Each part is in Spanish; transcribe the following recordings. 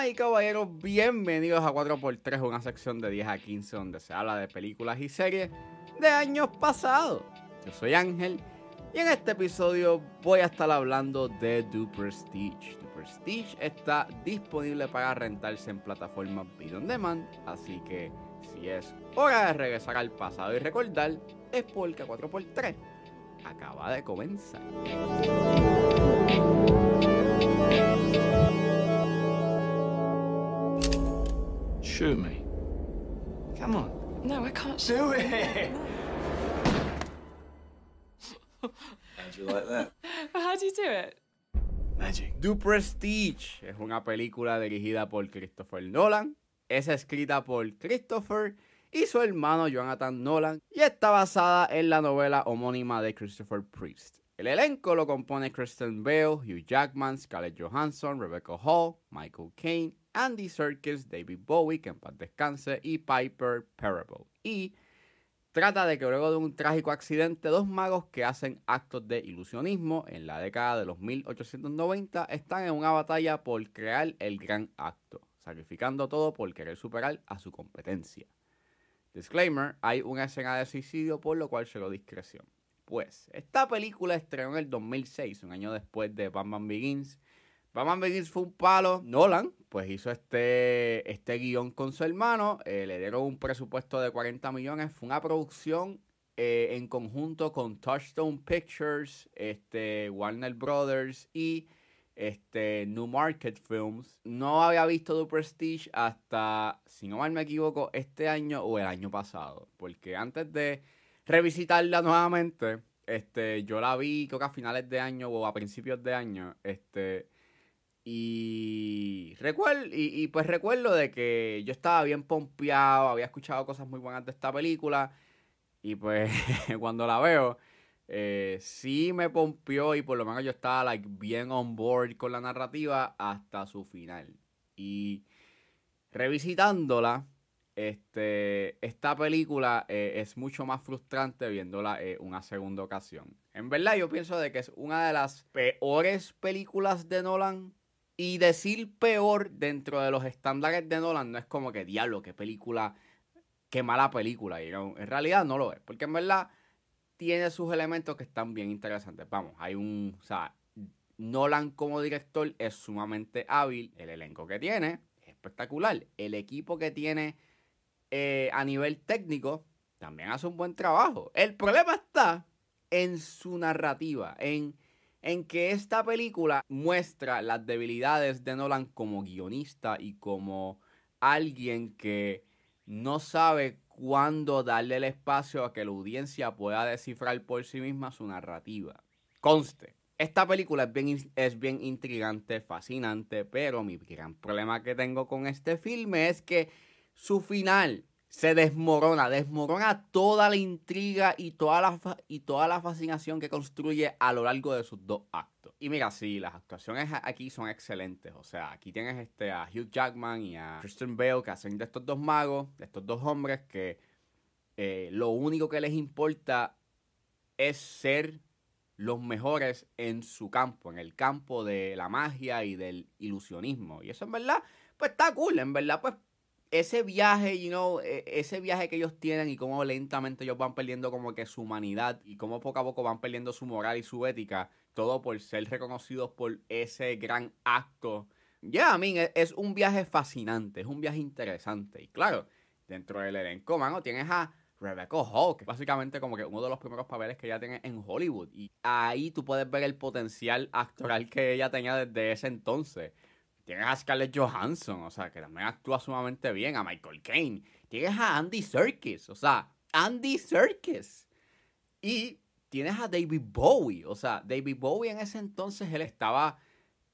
Damas y caballeros, bienvenidos a 4x3, una sección de 10 a 15 donde se habla de películas y series de años pasados. Yo soy Ángel y en este episodio voy a estar hablando de The Prestige. The Prestige está disponible para rentarse en plataformas Video On Demand, así que si es hora de regresar al pasado y recordar, es porque 4x3 acaba de comenzar. Shoot me. Come on. No, I can't. Do it! How'd you like that? How do you do it? Magic. The Prestige es una película dirigida por Christopher Nolan, es escrita por Christopher y su hermano Jonathan Nolan y está basada en la novela homónima de Christopher Priest. El elenco lo compone Kristen Bale, Hugh Jackman, Scarlett Johansson, Rebecca Hall, Michael Caine, Andy Serkis, David Bowie, que en paz descanse, y Piper Parable. Y trata de que luego de un trágico accidente, dos magos que hacen actos de ilusionismo en la década de los 1890 están en una batalla por crear el gran acto, sacrificando todo por querer superar a su competencia. Disclaimer, hay una escena de suicidio por lo cual llegó discreción. Pues, esta película estrenó en el 2006, un año después de Batman Begins. Batman Begins fue un palo. Nolan, pues hizo este, este guion con su hermano. eh, le dieron un presupuesto de 40 millones. Fue una producción eh, en conjunto con Touchstone Pictures, este, Warner Brothers y este, New Market Films. No había visto The Prestige hasta, si no mal me equivoco, este año o el año pasado. Porque antes de revisitarla nuevamente, este, yo la vi creo que a finales de año o a principios de año. Este, y, recuerdo, y, pues recuerdo de que yo estaba bien pompeado, había escuchado cosas muy buenas de esta película. Y pues cuando la veo, eh, sí me pompió y por lo menos yo estaba like, bien on board con la narrativa hasta su final. Y revisitándola, este, esta película eh, es mucho más frustrante viéndola eh, una segunda ocasión. En verdad yo pienso de que es una de las peores películas de Nolan. Y decir peor dentro de los estándares de Nolan no es como que diablo, qué película, qué mala película. Y no, en realidad no lo es. Porque en verdad tiene sus elementos que están bien interesantes. Vamos, hay un. O sea, Nolan como director es sumamente hábil. El elenco que tiene es espectacular. El equipo que tiene eh, a nivel técnico también hace un buen trabajo. El problema está en su narrativa, en, en que esta película muestra las debilidades de Nolan como guionista y como alguien que no sabe cuándo darle el espacio a que la audiencia pueda descifrar por sí misma su narrativa. Conste, esta película es bien, es bien intrigante, fascinante, pero mi gran problema que tengo con este filme es que su final se desmorona, desmorona toda la intriga y toda la, y toda la fascinación que construye a lo largo de sus dos actos. Y mira, sí, las actuaciones aquí son excelentes. O sea, aquí tienes este, a Hugh Jackman y a Kristen Bale que hacen de estos dos magos, de estos dos hombres que eh, lo único que les importa es ser los mejores en su campo, en el campo de la magia y del ilusionismo. Y eso en verdad, pues está cool. En verdad, pues ese viaje, you know, e- ese viaje que ellos tienen y cómo lentamente ellos van perdiendo como que su humanidad y cómo poco a poco van perdiendo su moral y su ética, todo por ser reconocidos por ese gran acto. Ya, a mí es un viaje fascinante, es un viaje interesante. Y claro, dentro del elenco, mano, tienes a Rebecca Hall, básicamente como que uno de los primeros papeles que ella tiene en Hollywood. Y ahí tú puedes ver el potencial actoral que ella tenía desde ese entonces. Tienes a Scarlett Johansson, o sea, que también actúa sumamente bien, a Michael Caine. Tienes a Andy Serkis, o sea, Andy Serkis. Y tienes a David Bowie, o sea, David Bowie en ese entonces él estaba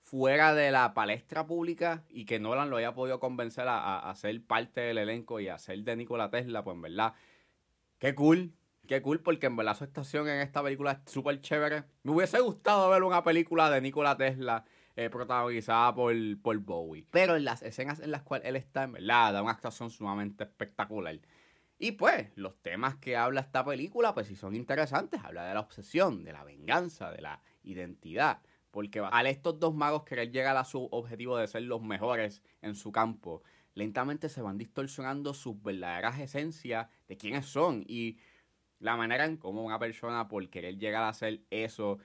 fuera de la palestra pública y que Nolan lo haya podido convencer a, a- ser parte del elenco y a ser de Nikola Tesla, pues en verdad, qué cool, qué cool, porque en verdad su actuación en esta película es súper chévere. Me hubiese gustado ver una película de Nikola Tesla eh, protagonizada por, por Bowie. Pero en las escenas en las cuales él está, en verdad, da una actuación sumamente espectacular. Y pues, los temas que habla esta película, pues sí son interesantes. Habla de la obsesión, de la venganza, de la identidad. Porque al estos dos magos querer llegar a su objetivo de ser los mejores en su campo, lentamente se van distorsionando sus verdaderas esencias de quiénes son. Y la manera en cómo una persona por querer llegar a ser eso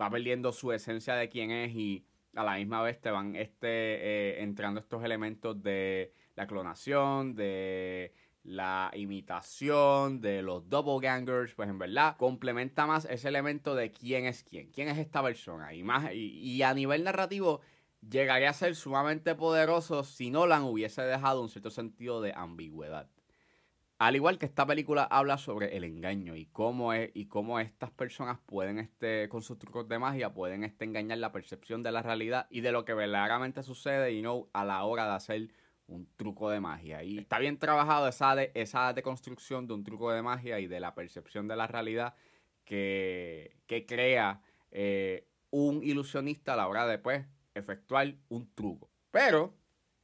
va perdiendo su esencia de quién es y a la misma vez te van este, eh, entrando estos elementos de la clonación, de la imitación, de los doppelgangers, pues en verdad complementa más ese elemento de quién es quién, quién es esta persona. Y, más, y, y a nivel narrativo llegaría a ser sumamente poderoso si Nolan hubiese dejado un cierto sentido de ambigüedad. Al igual que esta película habla sobre el engaño y cómo es y cómo estas personas pueden este con sus trucos de magia pueden este engañar la percepción de la realidad y de lo que verdaderamente sucede y no a la hora de hacer un truco de magia. Y está bien trabajado esa, de, esa deconstrucción de un truco de magia y de la percepción de la realidad que, que crea eh, un ilusionista a la hora de pues, efectuar un truco. Pero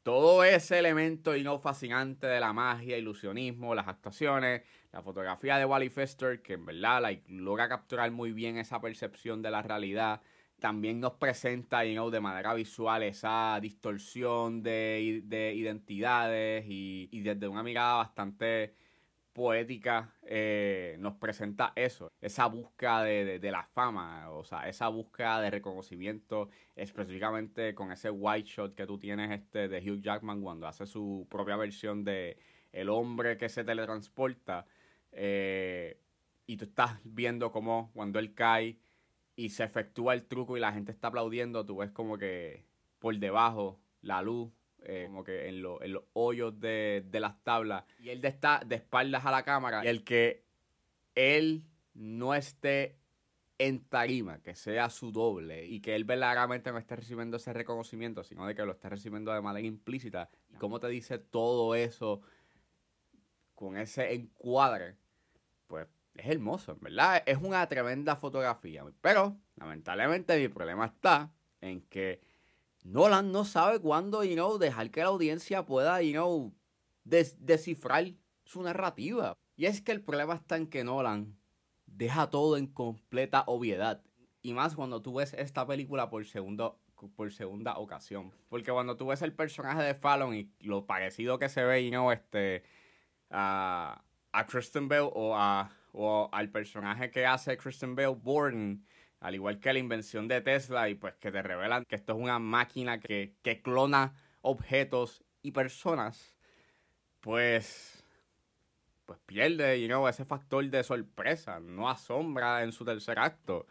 todo ese elemento y no fascinante de la magia, ilusionismo, las actuaciones, la fotografía de Wally Fester, que en verdad logra capturar muy bien esa percepción de la realidad. También nos presenta you de manera visual esa distorsión de, de identidades y, y desde una mirada bastante poética eh, nos presenta eso, esa búsqueda de, de, la fama, o sea, esa búsqueda de reconocimiento, específicamente con ese white shot que tú tienes este de Hugh Jackman cuando hace su propia versión de El hombre que se teletransporta, eh, y tú estás viendo cómo cuando él cae y se efectúa el truco y la gente está aplaudiendo, tú ves como que por debajo la luz eh, como que en, lo, en, los hoyos de, de, las tablas. Y él está de espaldas a la cámara. Y el que él no esté en tarima, que sea su doble y que él verdaderamente no esté recibiendo ese reconocimiento, sino de que lo esté recibiendo de manera implícita. Y cómo te dice todo eso con ese encuadre, pues es hermoso, ¿verdad? Es una tremenda fotografía. Pero, lamentablemente, mi problema está en que Nolan no sabe cuándo, you know, dejar que la audiencia pueda, you know, des descifrar su narrativa. Y es que el problema está en que Nolan deja todo en completa obviedad. Y más cuando tú ves esta película por, por segunda ocasión. Porque cuando tú ves el personaje de Fallon y lo parecido que se ve, you know, este, uh, a Kristen Bell o, a, o al personaje que hace Kristen Bell, Borden, al igual que la invención de Tesla, y pues que te revelan que esto es una máquina que, que clona objetos y personas, pues, pues pierde you know, ese factor de sorpresa, no asombra en su tercer acto.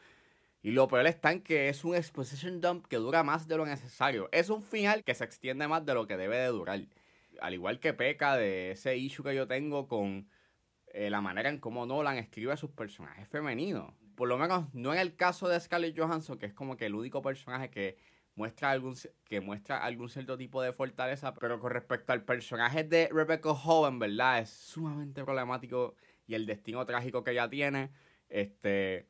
Y lo peor está en que es un exposition dump que dura más de lo necesario. Es un final que se extiende más de lo que debe de durar. Al igual que peca de ese issue que yo tengo con eh, la manera en cómo Nolan escribe a sus personajes femeninos por lo menos no en el caso de Scarlett Johansson, que es como que el único personaje que muestra algún, que muestra algún cierto tipo de fortaleza, pero con respecto al personaje de Rebecca Howe, verdad, es sumamente problemático y el destino trágico que ella tiene, este,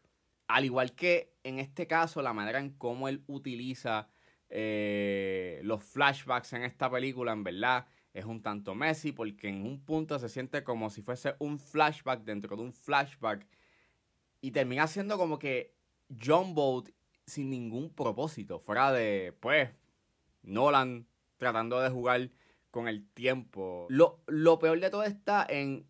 al igual que en este caso, la manera en cómo él utiliza eh, los flashbacks en esta película, en verdad, es un tanto messy, porque en un punto se siente como si fuese un flashback dentro de un flashback y termina siendo como que John Boat sin ningún propósito. Fuera de, pues, Nolan tratando de jugar con el tiempo. Lo, lo peor de todo está en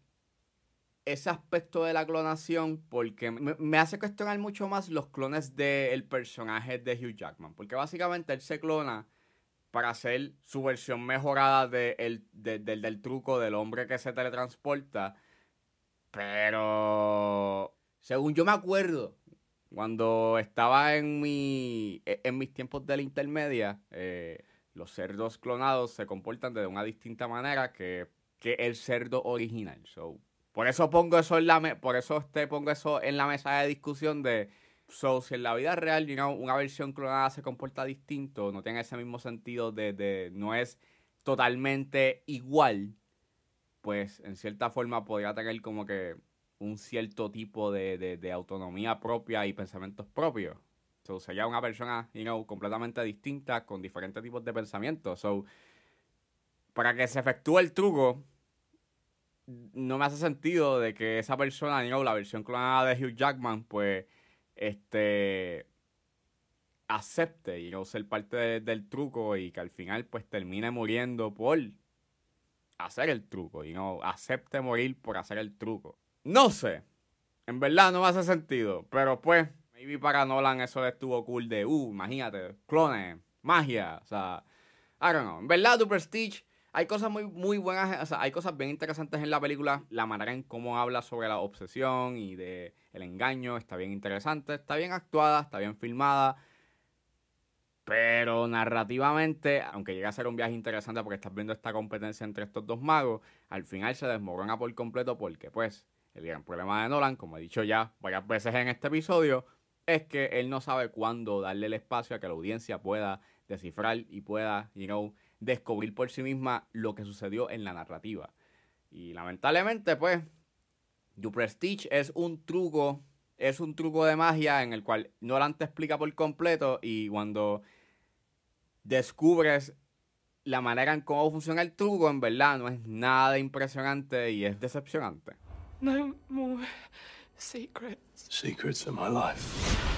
ese aspecto de la clonación porque me, me hace cuestionar mucho más los clones del personaje de Hugh Jackman. Porque básicamente él se clona para hacer su versión mejorada de el, de, de, del truco del hombre que se teletransporta. Pero según yo me acuerdo, cuando estaba en, mi, e, en mis tiempos de la intermedia, eh, los cerdos clonados se comportan de una distinta manera que, que el cerdo original. So, por eso pongo eso en la por eso te pongo eso en la mesa de discusión de so, si en la vida real una versión clonada se comporta distinto, no tiene ese mismo sentido de no es totalmente igual, pues en cierta forma podría tener como que un cierto tipo de, de, autonomía propia y pensamientos propios. So, sería una persona, you know, completamente distinta, con diferentes tipos de pensamientos. So, para que se efectúe el truco, no me hace sentido de que esa persona, you know, la versión clonada de Hugh Jackman, pues, este, acepte y no ser parte de- del truco y que al final pues termine muriendo por hacer el truco y no acepte morir por hacer el truco. No sé, en verdad no me hace sentido, pero pues, maybe para Nolan eso estuvo cool de, uh, imagínate, clones, magia, o sea, I don't know. En verdad, The Prestige, hay cosas muy, muy buenas, o sea, hay cosas bien interesantes en la película. La manera en cómo habla sobre la obsesión y de el engaño está bien interesante, está bien actuada, está bien filmada. Pero narrativamente, aunque llega a ser un viaje interesante porque estás viendo esta competencia entre estos dos magos, al final se desmorona por completo porque, pues, el gran problema de Nolan, como he dicho ya varias veces en este episodio, es que él no sabe cuándo darle el espacio a que la audiencia pueda descifrar y pueda, you know, descubrir por sí misma lo que sucedió en la narrativa. Y lamentablemente, pues, The Prestige es un truco, es un truco de magia en el cual Nolan te explica por completo y cuando descubres la manera en cómo funciona el truco, en verdad no es nada impresionante y es decepcionante. No more secrets. Secrets of my life.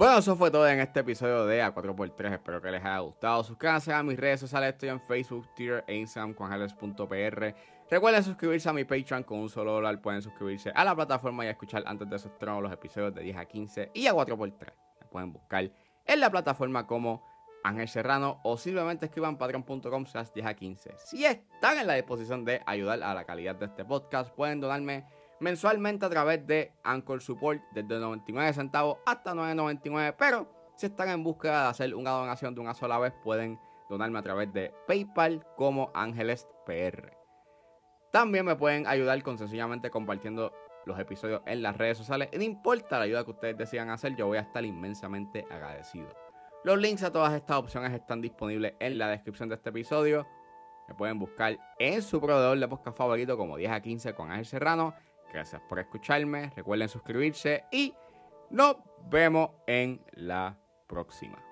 Bueno, eso fue todo en este episodio de A4x3. Espero que les haya gustado. Suscríbanse a mis redes sociales. Estoy en Facebook, Twitter e Instagram, juanjales.pr. Recuerden suscribirse a mi Patreon con un solo dólar. Pueden suscribirse a la plataforma y escuchar antes de estreno los episodios de 10 a 15 y a 4x3. Me pueden buscar en la plataforma como Ángel Serrano o simplemente escriban patreon.com slash 10 a 15. Si están en la disposición de ayudar a la calidad de este podcast, pueden donarme mensualmente a través de Anchor Support desde 99 centavos hasta 9.99, pero si están en búsqueda de hacer una donación de una sola vez, pueden donarme a través de PayPal como Ángeles PR. También me pueden ayudar con sencillamente compartiendo los episodios en las redes sociales. No importa la ayuda que ustedes decidan hacer, yo voy a estar inmensamente agradecido. Los links a todas estas opciones están disponibles en la descripción de este episodio. Me pueden buscar en su proveedor de podcast favorito como 10 a 15 con Ángel Serrano. Gracias por escucharme. Recuerden suscribirse y nos vemos en la próxima.